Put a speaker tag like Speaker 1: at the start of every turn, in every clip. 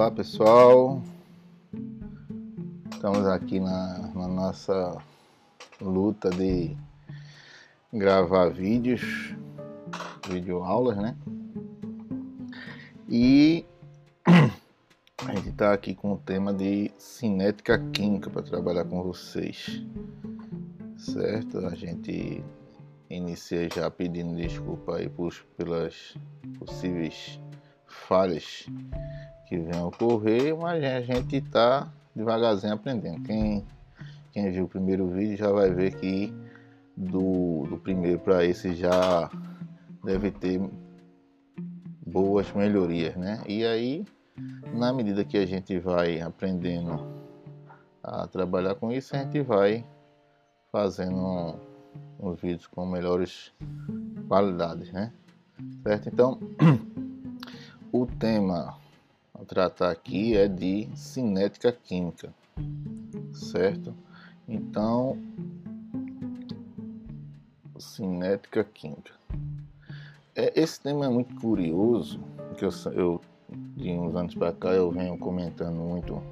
Speaker 1: Olá pessoal, estamos aqui na, na nossa luta de gravar vídeos, vídeo aulas, né? E a gente está aqui com o tema de cinética química para trabalhar com vocês, certo? A gente inicia já pedindo desculpa aí por, pelas possíveis falhas que venham ocorrer, mas a gente está devagarzinho aprendendo. Quem, quem viu o primeiro vídeo já vai ver que do, do primeiro para esse já deve ter boas melhorias, né? E aí, na medida que a gente vai aprendendo a trabalhar com isso, a gente vai fazendo uns vídeos com melhores qualidades, né? Certo? Então, o tema a tratar aqui é de cinética química, certo? Então, cinética química. É, esse tema é muito curioso, porque eu, eu de uns anos para cá eu venho comentando muito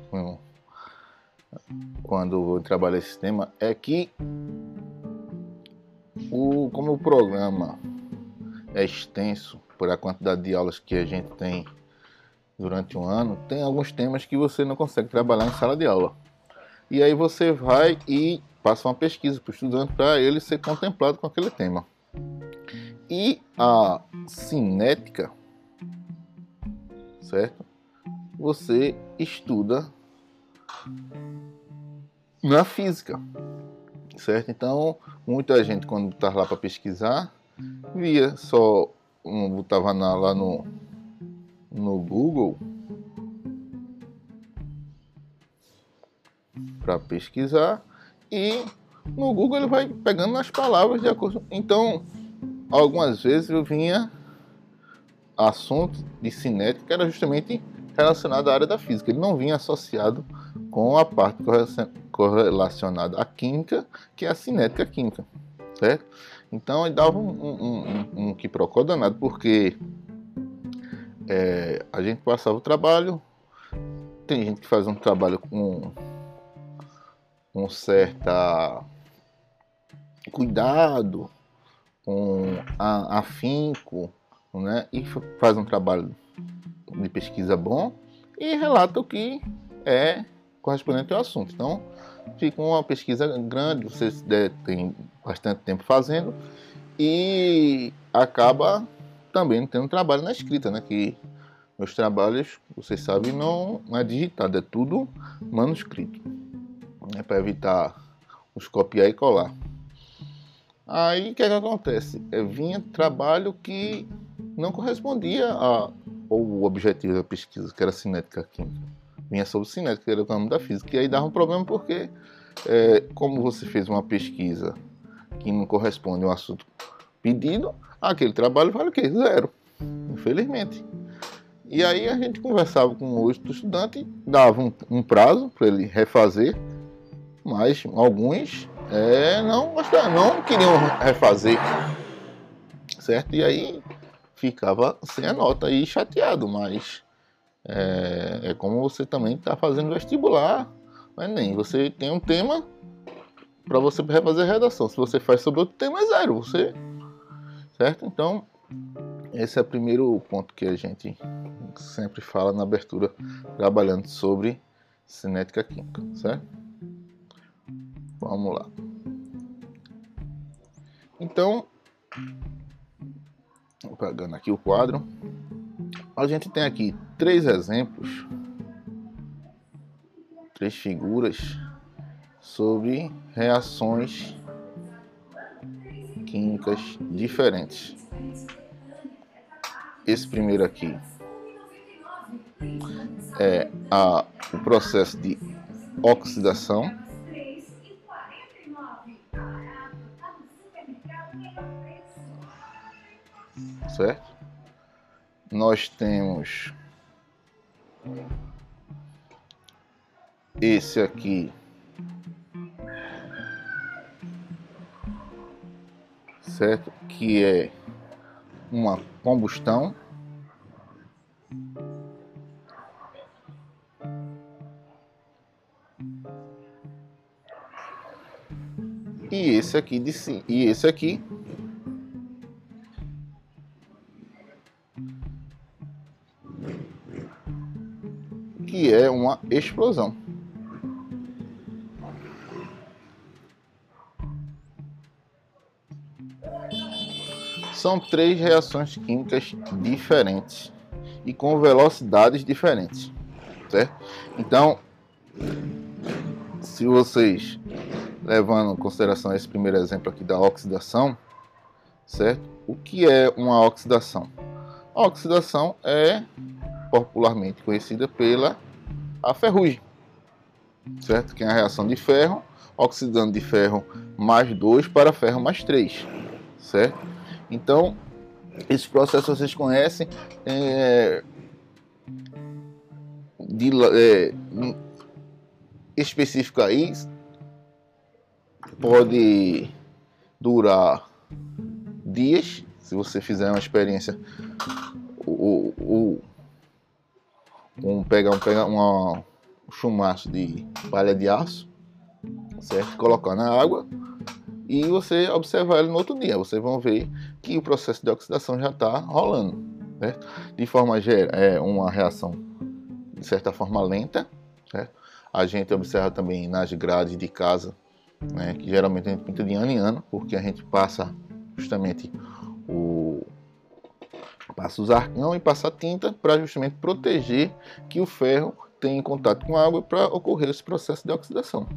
Speaker 1: quando eu trabalho esse tema, é que o, como o programa é extenso por a quantidade de aulas que a gente tem durante um ano, tem alguns temas que você não consegue trabalhar em sala de aula. E aí você vai e passa uma pesquisa para o estudante para ele ser contemplado com aquele tema. E a cinética, certo? Você estuda na física, certo? Então, muita gente quando estava lá para pesquisar, via só, um, botava na, lá no, no Google para pesquisar e no Google ele vai pegando as palavras de acordo. Então, algumas vezes eu vinha assunto de cinética que era justamente relacionado à área da física. Ele não vinha associado com a parte correlacionada à química, que é a cinética química, certo? Então ele dava um, um, um, um que procura danado, porque é, a gente passava o trabalho, tem gente que faz um trabalho com um certa cuidado, com afinco, né? E faz um trabalho de pesquisa bom e relata o que é correspondente ao assunto. Então, fica uma pesquisa grande, você tem bastante tempo fazendo e acaba também tendo trabalho na escrita, né? Que meus trabalhos, vocês sabem, não, é digitado, é tudo manuscrito. É para evitar os copiar e colar. Aí o que, é que acontece? É, vinha trabalho que não correspondia ao objetivo da pesquisa, que era cinética química. Vinha sobre cinética, que era o campo da física. E aí dava um problema porque, é, como você fez uma pesquisa que não corresponde ao assunto pedido, aquele trabalho vale o quê? Zero. Infelizmente. E aí a gente conversava com o estudante, dava um, um prazo para ele refazer, mas alguns é, não não queriam refazer, certo? E aí ficava sem a nota e chateado, mas é, é como você também está fazendo vestibular, mas nem você tem um tema para você refazer a redação. Se você faz sobre outro tema, é zero. Você, certo? Então esse é o primeiro ponto que a gente sempre fala na abertura, trabalhando sobre cinética química, certo? Vamos lá. Então, pegando aqui o quadro, a gente tem aqui três exemplos, três figuras sobre reações químicas diferentes esse primeiro aqui é a, o processo de oxidação. Certo? Nós temos esse aqui certo? Que é uma combustão e esse aqui de sim e esse aqui que é uma explosão. São três reações químicas diferentes e com velocidades diferentes, certo? Então, se vocês levando em consideração esse primeiro exemplo aqui da oxidação, certo? O que é uma oxidação? A oxidação é popularmente conhecida pela a ferrugem, certo? Que é a reação de ferro, oxidando de ferro mais 2 para ferro mais 3, certo? Então, esse processo vocês conhecem é, de, é, específico aí pode durar dias se você fizer uma experiência o, o, um, pegar, um, pegar uma, um chumaço de palha de aço, certo? Colocar na água e você observar ele no outro dia. Vocês vão ver que o processo de oxidação já está rolando. Certo? De forma geral, é uma reação de certa forma lenta. Certo? A gente observa também nas grades de casa, né, que geralmente a gente pinta de ano em ano, porque a gente passa justamente o passa os arcão e passa a tinta para justamente proteger que o ferro tenha contato com a água para ocorrer esse processo de oxidação.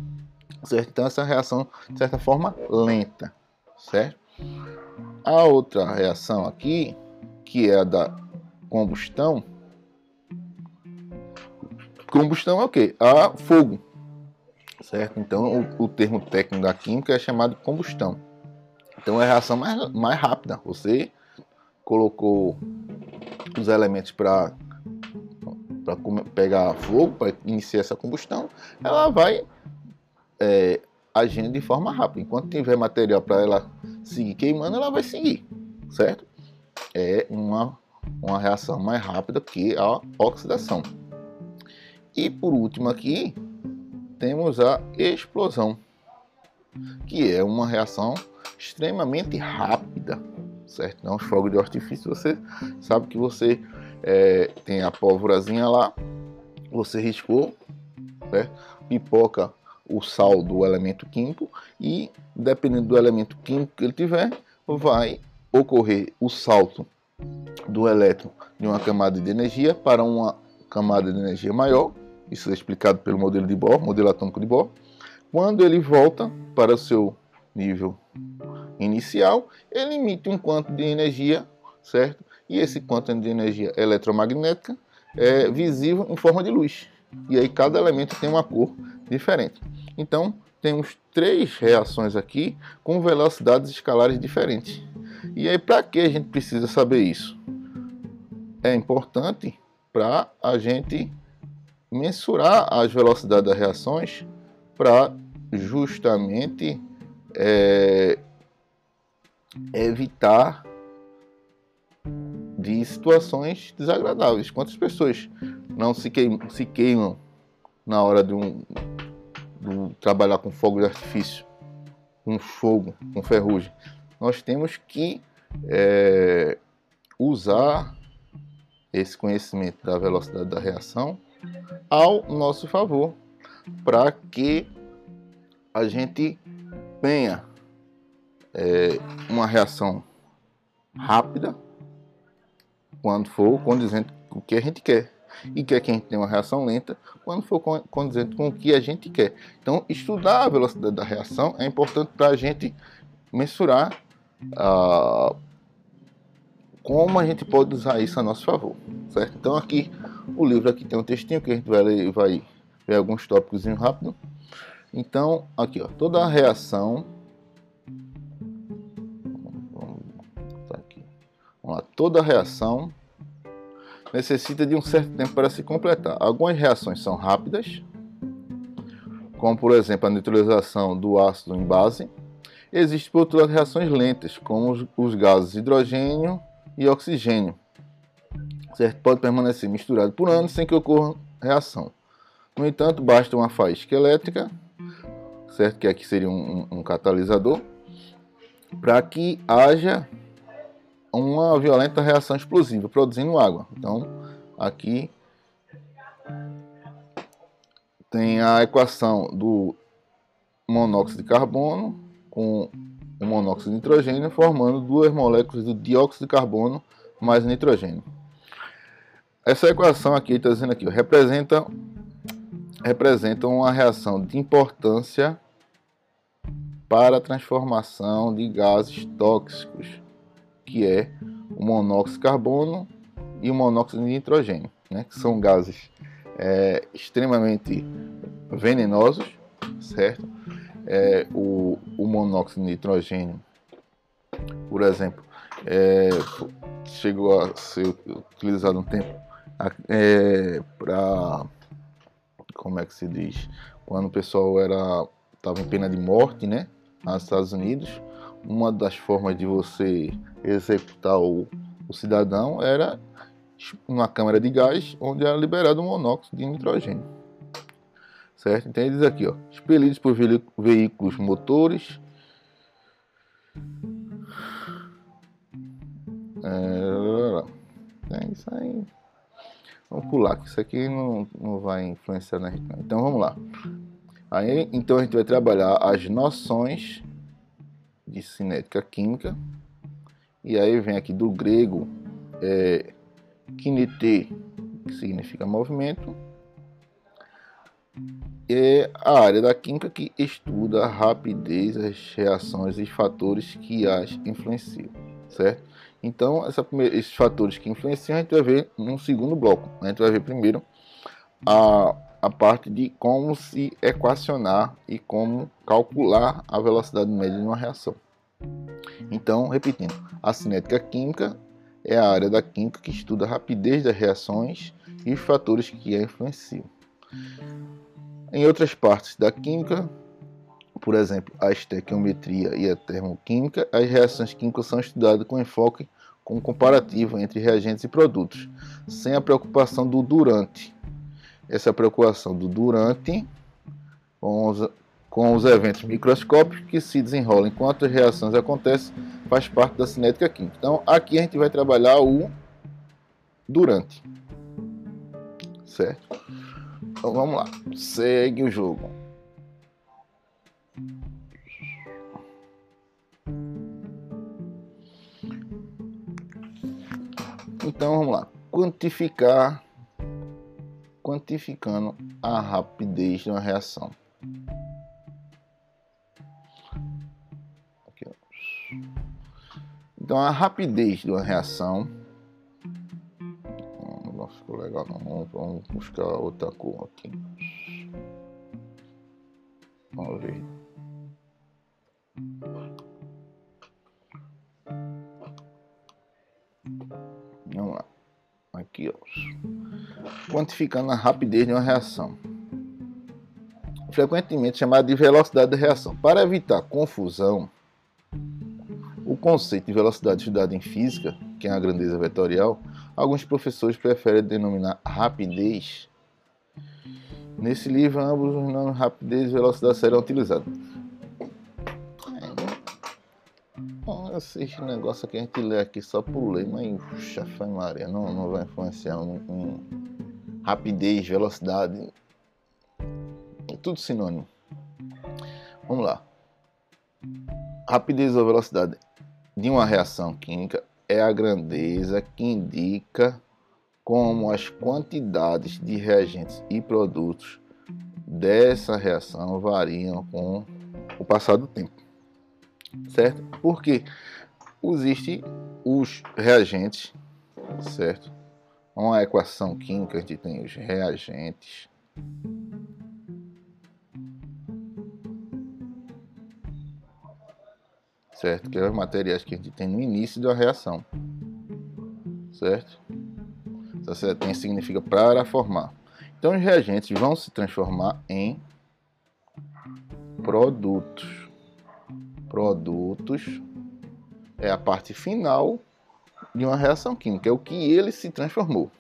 Speaker 1: Certo? Então essa reação, de certa forma, lenta, certo? A outra reação aqui, que é a da combustão, combustão é o que? A fogo, certo? Então o, o, termo técnico da química é chamado de combustão. Então é a reação mais, mais rápida. Você colocou os elementos para para pegar fogo, para iniciar essa combustão, ela vai é, agindo de forma rápida. Enquanto tiver material para ela seguir queimando, ela vai seguir, certo? É uma, uma reação mais rápida que a oxidação. E por último aqui, temos a explosão, que é uma reação extremamente rápida certo? Não os fogos de artifício, você sabe que você é, tem a pólvorazinha lá, você riscou, certo? pipoca o sal do elemento químico e, dependendo do elemento químico que ele tiver, vai ocorrer o salto do elétron de uma camada de energia para uma camada de energia maior. Isso é explicado pelo modelo de Bohr, modelo atômico de Bohr. Quando ele volta para o seu nível inicial, ele emite um quanto de energia, certo? E esse quanto de energia eletromagnética é visível em forma de luz. E aí cada elemento tem uma cor diferente. Então, temos três reações aqui com velocidades escalares diferentes. E aí, para que a gente precisa saber isso? É importante para a gente mensurar as velocidades das reações para justamente é, evitar de situações desagradáveis. Quantas pessoas não se se queimam na hora de, um, de trabalhar com fogo de artifício, com fogo, com ferrugem? Nós temos que é, usar esse conhecimento da velocidade da reação ao nosso favor, para que a gente tenha é, uma reação rápida quando for condizente com o que a gente quer. E quer que a gente tenha uma reação lenta quando for condizente com o que a gente quer. Então, estudar a velocidade da reação é importante para a gente mensurar ah, como a gente pode usar isso a nosso favor, certo? Então, aqui o livro aqui tem um textinho que a gente vai ler, vai ver alguns tópicos rápido. Então, aqui ó, toda a reação Vamos lá. Toda reação necessita de um certo tempo para se completar. Algumas reações são rápidas, como por exemplo a neutralização do ácido em base. Existem, por outro lado, reações lentas, como os, gases hidrogênio e oxigênio. Certo? Pode permanecer misturado por anos sem que ocorra reação. No entanto, basta uma faísca elétrica, certo? Que aqui seria um, um catalisador, para que haja uma violenta reação explosiva, produzindo água. Então, aqui tem a equação do monóxido de carbono com o monóxido de nitrogênio, formando duas moléculas de dióxido de carbono mais nitrogênio. Essa equação aqui, está dizendo aqui, representa, representa uma reação de importância para a transformação de gases tóxicos, que é o monóxido de carbono e o monóxido de nitrogênio, né, que são gases é, extremamente venenosos, certo? É, o, o, monóxido de nitrogênio, por exemplo, é, chegou a ser utilizado um tempo é, para como é que se diz quando o pessoal era estava em pena de morte, né? Nos Estados Unidos, uma das formas de você executar o, o cidadão era uma câmara de gás onde era liberado o monóxido de nitrogênio. Certo? Então ele diz aqui, ó, expelidos por veículos motores. É, é isso aí. Vamos pular, que isso aqui não, não vai influenciar na gente. Então vamos lá. Aí, então a gente vai trabalhar as noções de cinética química. E aí vem aqui do grego é, kinete, que significa movimento, é a área da química que estuda a rapidez, as reações e fatores que as influenciam, certo? Então, primeira, esses fatores que influenciam, a gente vai ver num segundo bloco. A gente vai ver primeiro a, a parte de como se equacionar e como calcular a velocidade média de uma reação. Então, repetindo, a cinética química é a área da química que estuda a rapidez das reações e os fatores que a influenciam. Em outras partes da química, por exemplo, a estequiometria e a termoquímica, as reações químicas são estudadas com enfoque com comparativo entre reagentes e produtos, sem a preocupação do durante. Essa preocupação do durante com os, com os eventos microscópicos que se desenrolam enquanto as reações acontecem faz parte da cinética química. Então, aqui a gente vai trabalhar o durante. Certo? Então, vamos lá. Segue o jogo. Então, vamos lá. Quantificar quantificando a rapidez de uma reação. Então a rapidez de uma reação. Não ficou legal não. Vamos buscar outra cor aqui. Ó. Quantificando a rapidez de uma reação. Frequentemente chamada de velocidade de reação. Para evitar confusão, o conceito de velocidade estudado em física, que é a grandeza vetorial, alguns professores preferem denominar rapidez. Nesse livro, ambos os nomes rapidez e velocidade serão utilizados. É, esses negócios aqui a gente lê aqui só por ler, mas puxa, Maria, não, não vai influenciar em rapidez, velocidade, é tudo sinônimo. Vamos lá. Rapidez ou velocidade de uma reação química é a grandeza que indica como as quantidades de reagentes e produtos dessa reação variam com o passar do tempo. Certo? Porque existem os reagentes, certo? Uma equação química, a gente tem os reagentes certo? Que é os materiais que a gente tem no início da reação, certo? Essa tem significa para formar. Então os reagentes vão se transformar em produtos. Produtos é a parte final de uma reação química, é o que ele se transformou.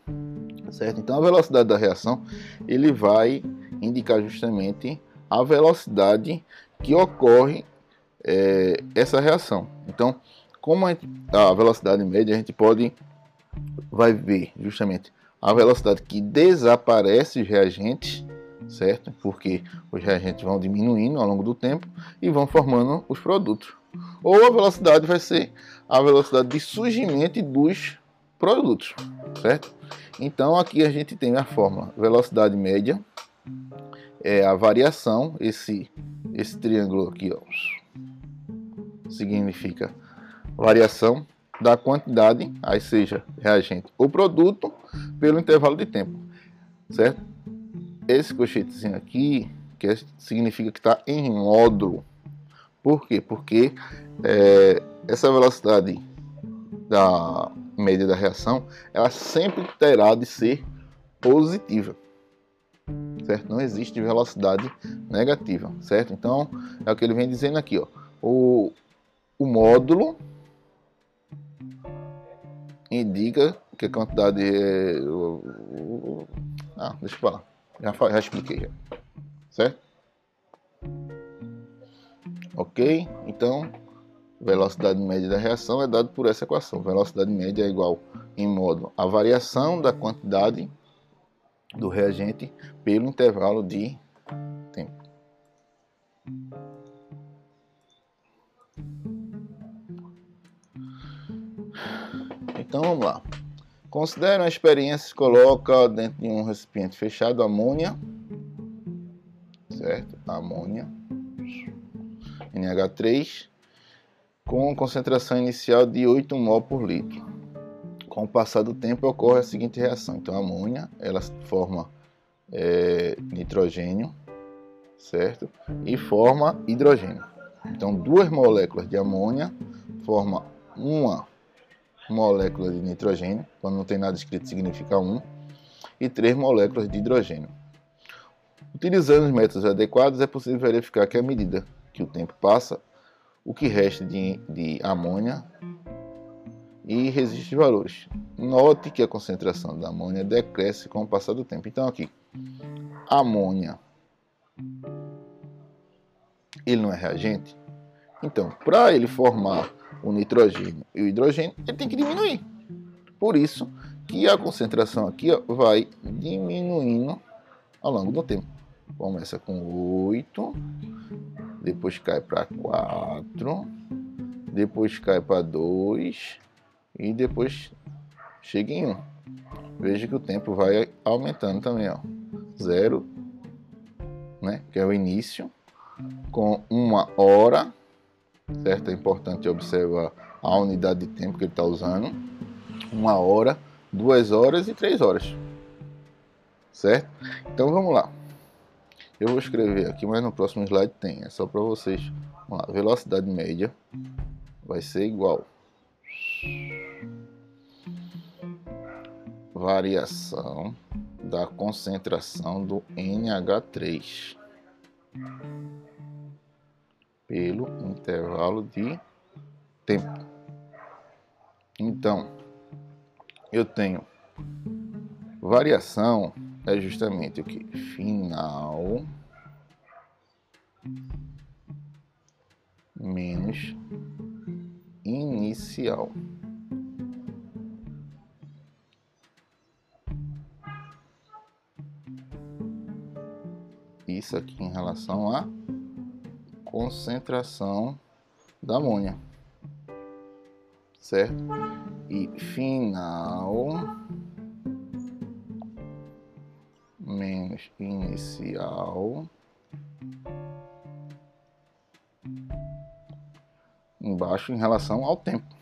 Speaker 1: Certo? Então a velocidade da reação ele vai indicar justamente a velocidade que ocorre é, essa reação. Então, como a, a velocidade média, a gente pode vai ver justamente a velocidade que desaparece os reagentes, certo? Porque os reagentes vão diminuindo ao longo do tempo e vão formando os produtos. Ou a velocidade vai ser a velocidade de surgimento dos produtos, certo? Então aqui a gente tem a fórmula velocidade média é a variação, esse esse triângulo aqui, ó, significa variação da quantidade, aí seja reagente ou produto, pelo intervalo de tempo, certo? Esse colchetezinho aqui, que é, significa que está em módulo. Por quê? Porque é, essa velocidade da média da reação, ela sempre terá de ser positiva, certo? Não existe velocidade negativa, certo? Então, é o que ele vem dizendo aqui, ó. O, o módulo indica que a quantidade é. Ah, deixa eu falar. Já, já expliquei. Já. Certo? Ok? Então, velocidade média da reação é dado por essa equação. Velocidade média é igual em modo a variação da quantidade do reagente pelo intervalo de tempo. Então vamos lá. Considere uma experiência coloca dentro de um recipiente fechado amônia, certo? Amônia, NH3, com concentração inicial de 8 mol por litro. Com o passar do tempo ocorre a seguinte reação. Então a amônia, ela forma é, nitrogênio, certo? E forma hidrogênio. Então duas moléculas de amônia formam uma moléculas de nitrogênio, quando não tem nada escrito significa 1, e 3 moléculas de hidrogênio. Utilizando os métodos adequados, é possível verificar que à medida que o tempo passa, o que resta de, de amônia e resiste valores. Note que a concentração da amônia decresce com o passar do tempo. Então aqui, amônia, ele não é reagente? Então, para ele formar o nitrogênio e o hidrogênio, ele tem que diminuir. Por isso que a concentração aqui ó, vai diminuindo ao longo do tempo. Começa com 8, depois cai para 4, depois cai para 2 e depois chega em 1. Veja que o tempo vai aumentando também, ó. 0, né, que é o início, com uma hora certo? É importante observar a unidade de tempo que ele está usando. Uma hora, duas horas e três horas. Certo? Então vamos lá. Eu vou escrever aqui, mas no próximo slide tem. É só para vocês. Vamos lá. Velocidade média vai ser igual. Variação da concentração do NH3 pelo intervalo de tempo. Então, eu tenho variação é justamente o que? Final menos inicial. Isso aqui em relação a concentração da amônia, certo? E final menos inicial embaixo em relação ao tempo.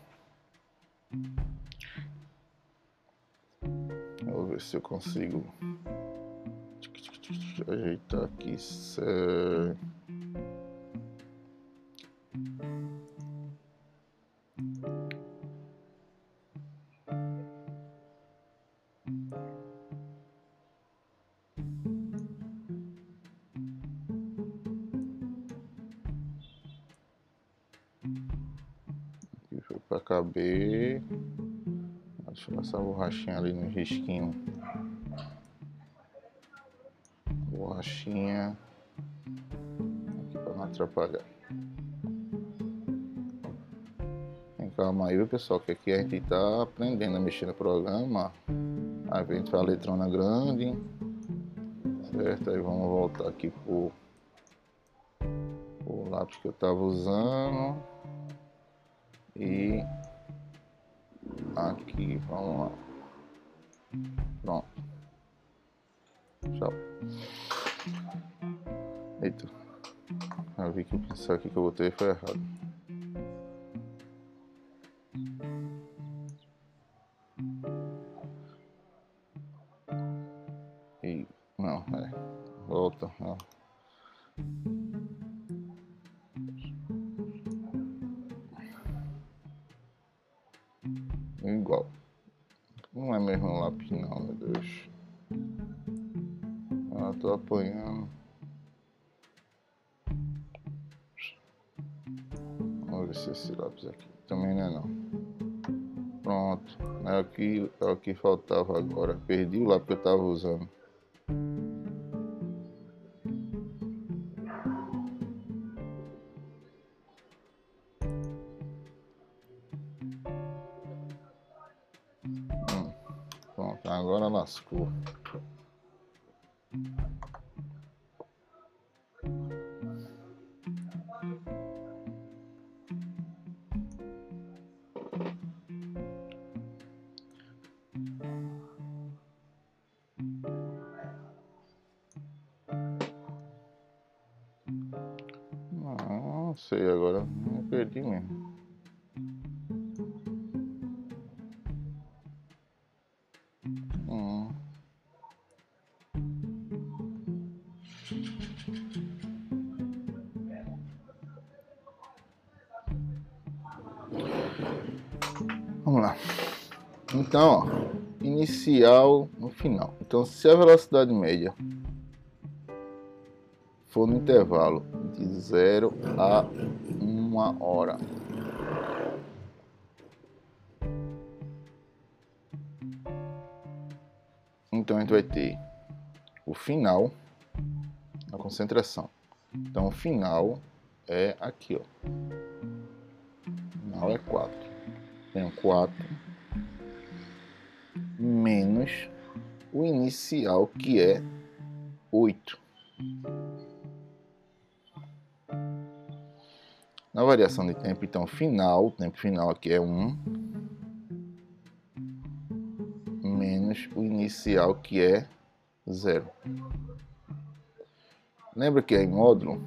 Speaker 1: Vou ver se eu consigo ajeitar aqui certo. Deixa eu passar a borrachinha ali no risquinho. Borrachinha. atrapalhar. Calma aí, pessoal, que aqui a gente tá aprendendo a mexer no programa. Aí a gente faz a letrona grande. Certo? Aí vamos voltar aqui pro, pro lápis que eu tava usando. E aqui, vamos lá. Pronto. Tchau. Eita. Eu vi que pincel aqui que eu botei foi errado. Pronto. É aqui, é o que faltava agora. Perdi o lápis que eu tava usando. Hum, pronto, agora lascou. Inicial no final. Então, se a velocidade média for no intervalo de 0 a 1 hora. Então a gente vai ter o final da concentração. Então o final é aqui, ó. O final é 4. Tenho 4 menos o inicial que é 8. Na variação de tempo, então, final, o tempo final aqui é 1, menos o inicial que é 0. Lembra que é em módulo?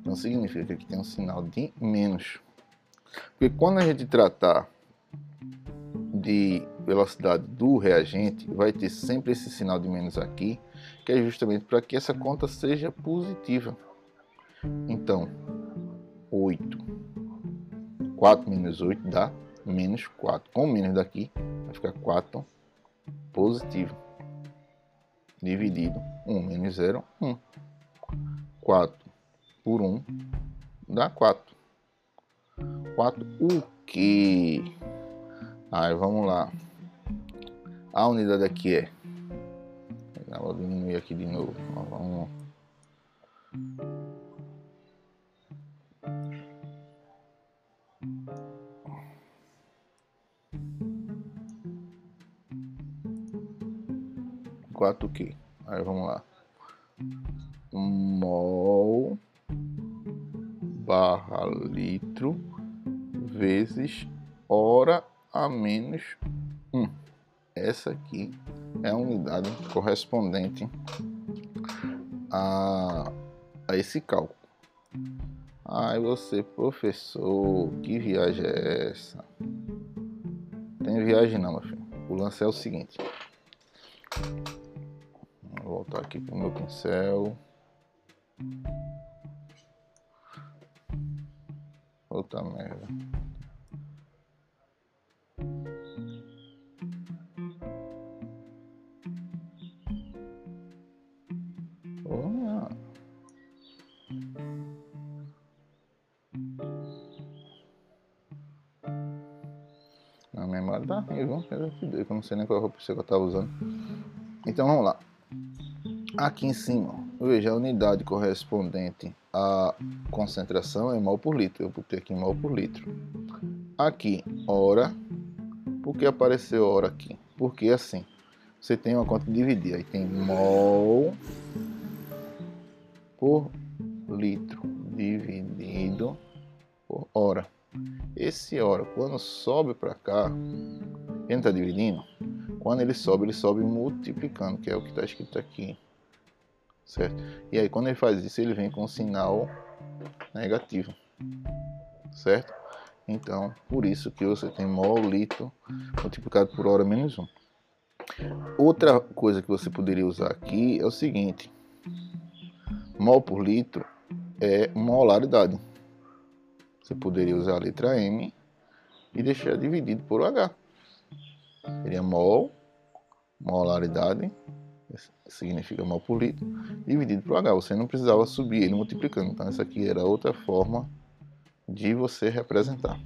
Speaker 1: Então significa que tem um sinal de menos. Porque quando a gente tratar de velocidade do reagente, vai ter sempre esse sinal de menos aqui, que é justamente para que essa conta seja positiva. Então, 8. 4 menos 8 dá menos 4. Com menos daqui, vai ficar 4 positivo. Dividido 1 menos 0, 1. 4 por 1 dá 4. 4 o que? Aí vamos lá. A unidade aqui é. Vou diminuir aqui de novo. Vamos. Quatro que? Aí vamos lá. Mol barra litro vezes hora a menos 1. Essa aqui é a unidade correspondente a, a esse cálculo. Ai, você, professor, que viagem é essa? Tem viagem não, meu filho. O lance é o seguinte. Vou voltar aqui pro meu pincel. Outra merda. A memória tá ruim, viu? Eu não sei nem qual roupa que eu tava usando. Então vamos lá. Aqui em cima, Veja, a unidade correspondente à concentração é mol por litro. Eu botei aqui mol por litro. Aqui, hora. Por que apareceu hora aqui? Porque assim, você tem uma conta de dividir. Aí tem mol por Esse hora, quando sobe para cá, ele está dividindo. Quando ele sobe, ele sobe multiplicando, que é o que está escrito aqui. Certo? E aí, quando ele faz isso, ele vem com um sinal negativo. Certo? Então, por isso que você tem mol litro multiplicado por hora menos 1. Outra coisa que você poderia usar aqui é o seguinte: mol por litro é molaridade. Você poderia usar a letra M e deixar dividido por H. Seria mol, molaridade, significa mol por litro, dividido por H. Você não precisava subir ele multiplicando. Então, essa aqui era outra forma de você representar.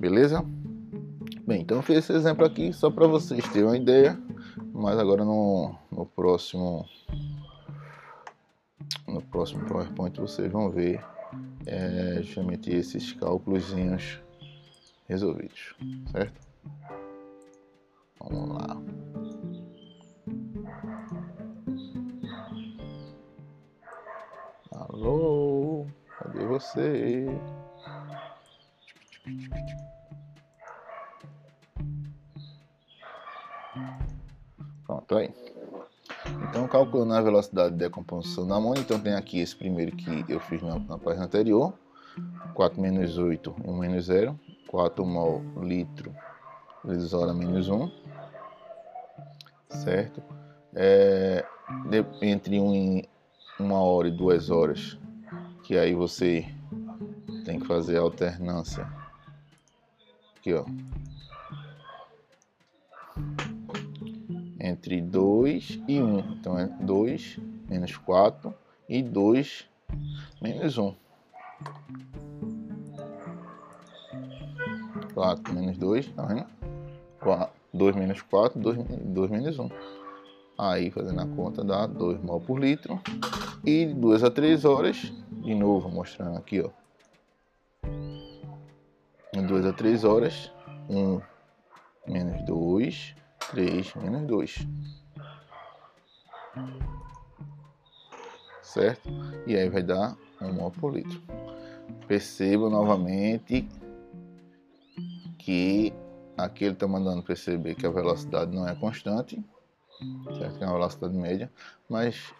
Speaker 1: Beleza? Bem, então eu fiz esse exemplo aqui só para vocês terem uma ideia, mas agora no, no próximo no próximo PowerPoint vocês vão ver é, justamente esses cálculos resolvidos, certo? Vamos lá. Alô, cadê você? Pronto, aí. Então, calculando a velocidade de decomposição da amônia, então tem aqui esse primeiro que eu fiz na, na página anterior, 4 menos 8 e 1 menos 0, 4 mol litro vezes hora menos 1, certo? É, de, entre um, uma hora e duas horas, que aí você tem que fazer a alternância, aqui ó, entre 2 e 1. Então é 2 menos 4 e 2 menos 1. 4 menos 2, tá vendo? 4, 2 menos 4, 2, 2 menos 1. Aí, fazendo a conta, dá 2 mol por litro. E de 2 a 3 horas, de novo, mostrando aqui, ó. De 2 a 3 horas, 1 menos 2 3 menos 2. Certo? E aí vai dar 1 mol por litro. Perceba novamente que aqui ele está mandando perceber que a velocidade não é constante, certo? Que é uma velocidade média, mas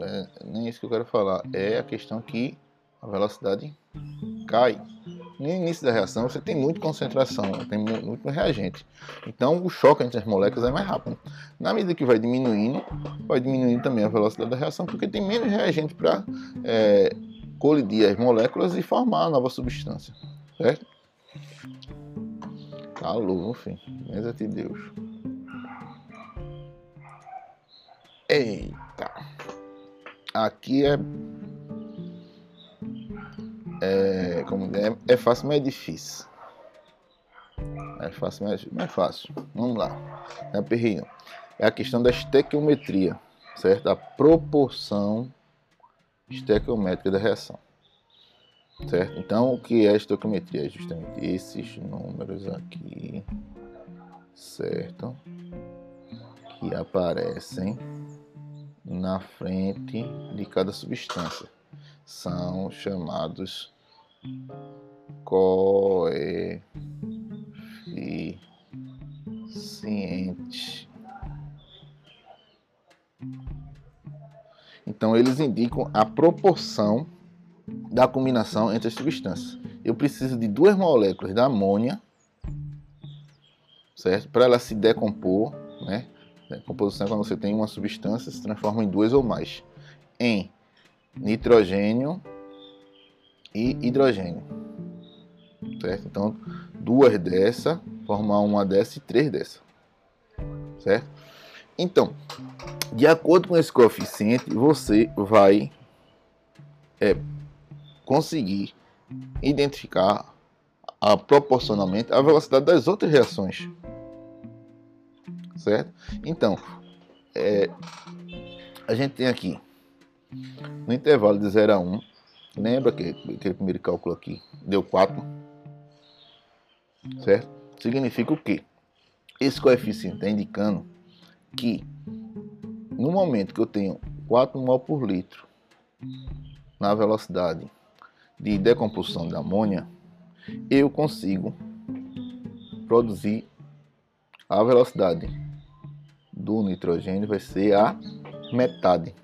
Speaker 1: é, nem isso que eu quero falar, é a questão que a velocidade cai no início da reação você tem muita concentração, tem muito reagente. Então o choque entre as moléculas é mais rápido. Na medida que vai diminuindo, vai diminuindo também a velocidade da reação, porque tem menos reagente para é, colidir as moléculas e formar a nova substância. Certo? Calor, enfim. Mesa de Deus. Eita. Aqui é é, como é, é fácil, mas é difícil. É fácil, mas não é fácil. Vamos lá. É perrinho. É a questão da estequiometria, certo? A proporção estequiométrica da reação. Certo? Então, o que é a estequiometria? É justamente esses números aqui, certo? Que aparecem na frente de cada substância são chamados coeficientes. Então, eles indicam a proporção da combinação entre as substâncias. Eu preciso de duas moléculas da amônia, certo? Para ela se decompor, né? Decomposição é quando você tem uma substância se transforma em duas ou mais. Em nitrogênio e hidrogênio. Certo? Então, duas dessa formar uma dessa e três dessa. Certo? Então, de acordo com esse coeficiente, você vai é, conseguir identificar a, proporcionalmente a velocidade das outras reações. Certo? Então, é, a gente tem aqui no intervalo de 0 a 1, lembra que aquele primeiro cálculo aqui deu 4, certo? Significa o quê? Esse coeficiente está indicando que no momento que eu tenho 4 mol por litro na velocidade de decomposição da amônia, eu consigo produzir a velocidade do nitrogênio vai ser a metade.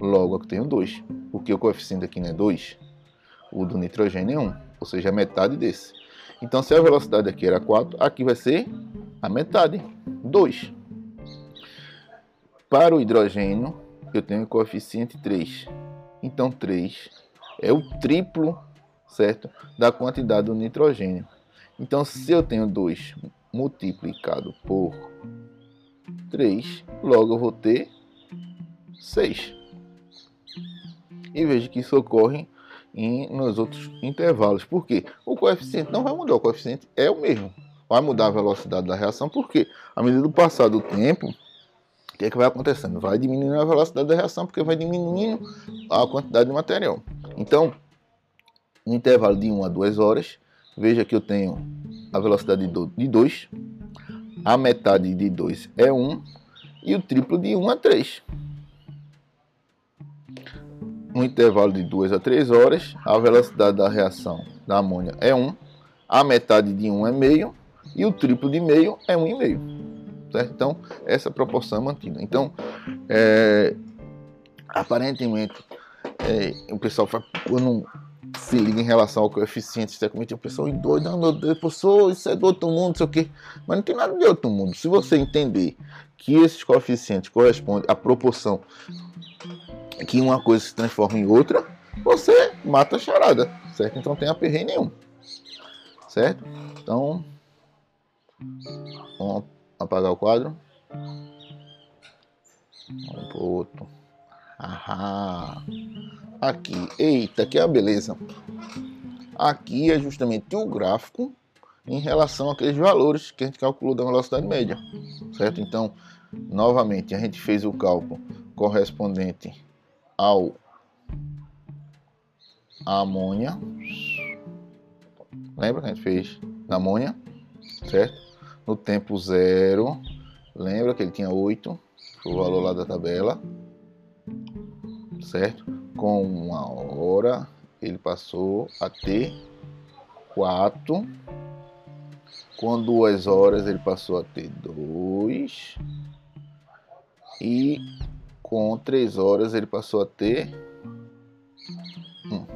Speaker 1: Logo, eu tenho 2, porque o coeficiente aqui não é 2, o do nitrogênio é 1, um, ou seja, a metade desse. Então, se a velocidade aqui era 4, aqui vai ser a metade, 2. Para o hidrogênio, eu tenho o coeficiente 3. Então, 3 é o triplo, certo, da quantidade do nitrogênio. Então, se eu tenho 2 multiplicado por 3, logo eu vou ter 6. E veja que isso ocorre em, nos outros intervalos. Por quê? O coeficiente não vai mudar, o coeficiente é o mesmo. Vai mudar a velocidade da reação, porque à medida do passar do tempo, o que, é que vai acontecendo? Vai diminuindo a velocidade da reação, porque vai diminuindo a quantidade de material. Então, no intervalo de 1 a 2 horas, veja que eu tenho a velocidade de 2, a metade de 2 é 1 e o triplo de 1 a 3 um intervalo de 2 a 3 horas, a velocidade da reação da amônia é 1, a metade de 1 é meio e o triplo de meio é 1,5. Certo? Então, essa proporção é mantida. Então, é, aparentemente, é, o pessoal quando se liga em relação ao coeficiente estequamente, o pessoal doido, meu Deus, professor, isso é do outro mundo, não sei o quê. Mas não tem nada de outro mundo. Se você entender que esses coeficientes correspondem à proporção que uma coisa se transforma em outra, você mata a charada, certo? Então não tem aperreio nenhum, certo? Então, vamos apagar o quadro. Vamos pro outro. Ahá. Aqui, eita, que é a beleza. Aqui é justamente o gráfico em relação àqueles valores que a gente calculou da velocidade média, certo? Então, novamente, a gente fez o cálculo correspondente ao amônia. Lembra que a gente fez na amônia, certo? No tempo zero, lembra que ele tinha 8, foi o valor lá da tabela, certo? Com uma hora, ele passou a ter 4. Com duas horas, ele passou a ter 2. E com 3 horas ele passou a ter um.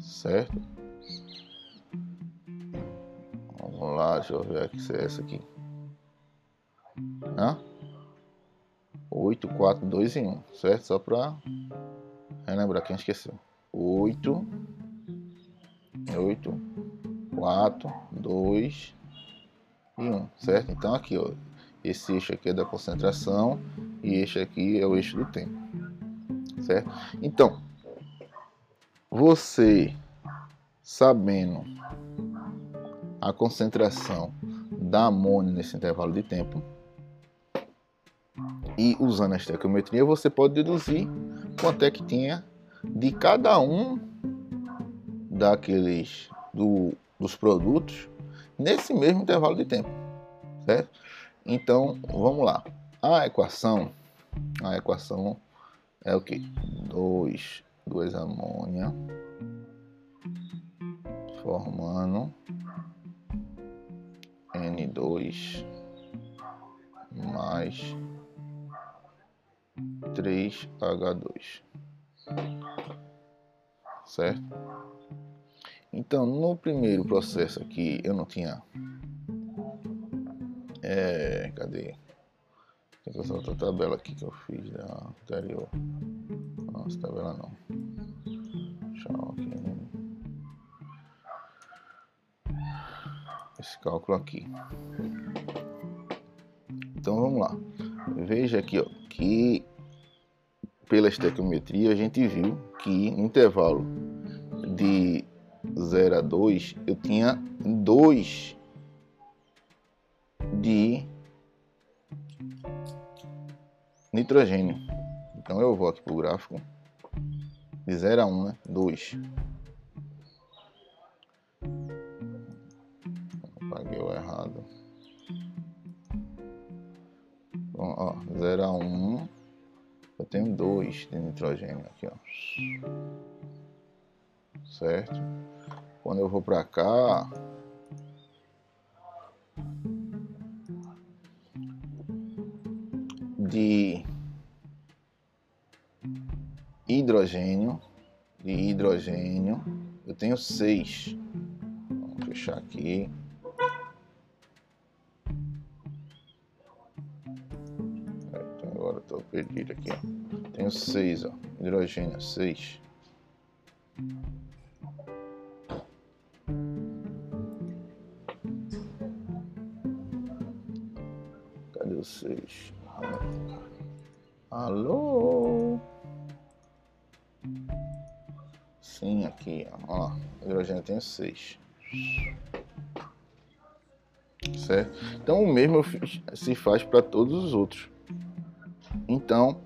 Speaker 1: Certo? Vamos lá, deixa eu ver aqui se é essa aqui. Hã? 8, 4, 2 e 1, certo? Só para relembrar quem esqueceu. 8, 8, 4, 2 e 1, certo? Então aqui, ó, esse eixo aqui é da concentração e este aqui é o eixo do tempo. Certo? Então, você sabendo a concentração da amônia nesse intervalo de tempo e usando a estequiometria, você pode deduzir quanto é que tinha de cada um daqueles do, dos produtos nesse mesmo intervalo de tempo, certo? Então, vamos lá a equação, a equação é o que? 2, 2 amônia formando N2 mais 3H2. Certo? Então, no primeiro processo aqui, eu não tinha. É, cadê? Tem usar outra tabela aqui que eu fiz da anterior. Nossa, tabela não. Tchau aqui. Esse cálculo aqui. Então vamos lá. Veja aqui ó, que pela estequiometria a gente viu que no intervalo de 0 a 2 eu tinha 2 nitrogênio. Então eu aqui para o gráfico de 0 a 1, né? 2. Apaguei o errado. Ó, 0 a 1. Eu tenho 2 de nitrogênio aqui, ó. Certo? Quando eu vou para cá, de hidrogênio, de hidrogênio, eu tenho seis. Vamos fechar aqui. Agora estou perdido aqui. Ó. Tenho seis, ó. hidrogênio, seis. Tem seis. Certo? Então o mesmo se faz para todos os outros. Então,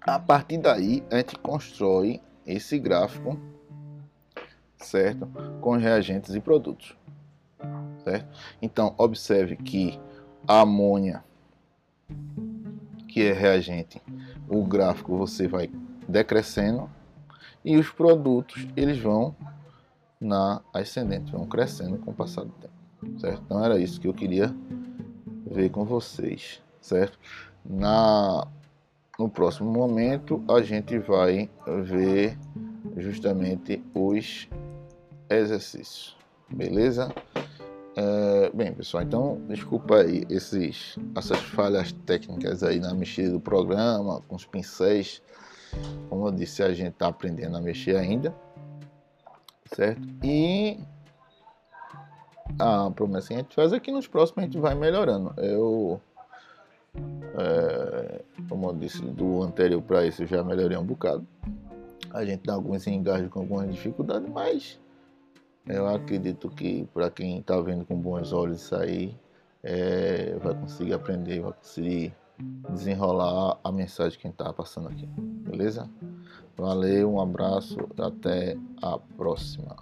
Speaker 1: a partir daí, a gente constrói esse gráfico, certo? Com reagentes e produtos, certo? Então, observe que a amônia que é reagente, o gráfico você vai decrescendo e os produtos eles vão na ascendente, vão crescendo com o passar do tempo, certo? Então era isso que eu queria ver com vocês, certo? Na no próximo momento a gente vai ver justamente os exercícios, beleza? É, bem, pessoal, então desculpa aí esses, essas falhas técnicas aí na mexida do programa, com os pincéis. Como eu disse, a gente está aprendendo a mexer ainda, certo? E a promessa que a gente faz é que nos próximos a gente vai melhorando. Eu, é, como eu disse, do anterior para esse eu já melhorei um bocado. A gente dá alguns engasgos com algumas dificuldades, mas eu acredito que para quem está vendo com bons olhos isso aí, é, vai conseguir aprender, vai conseguir desenrolar a mensagem que a gente está passando aqui. Beleza? Valeu, um abraço, até a próxima.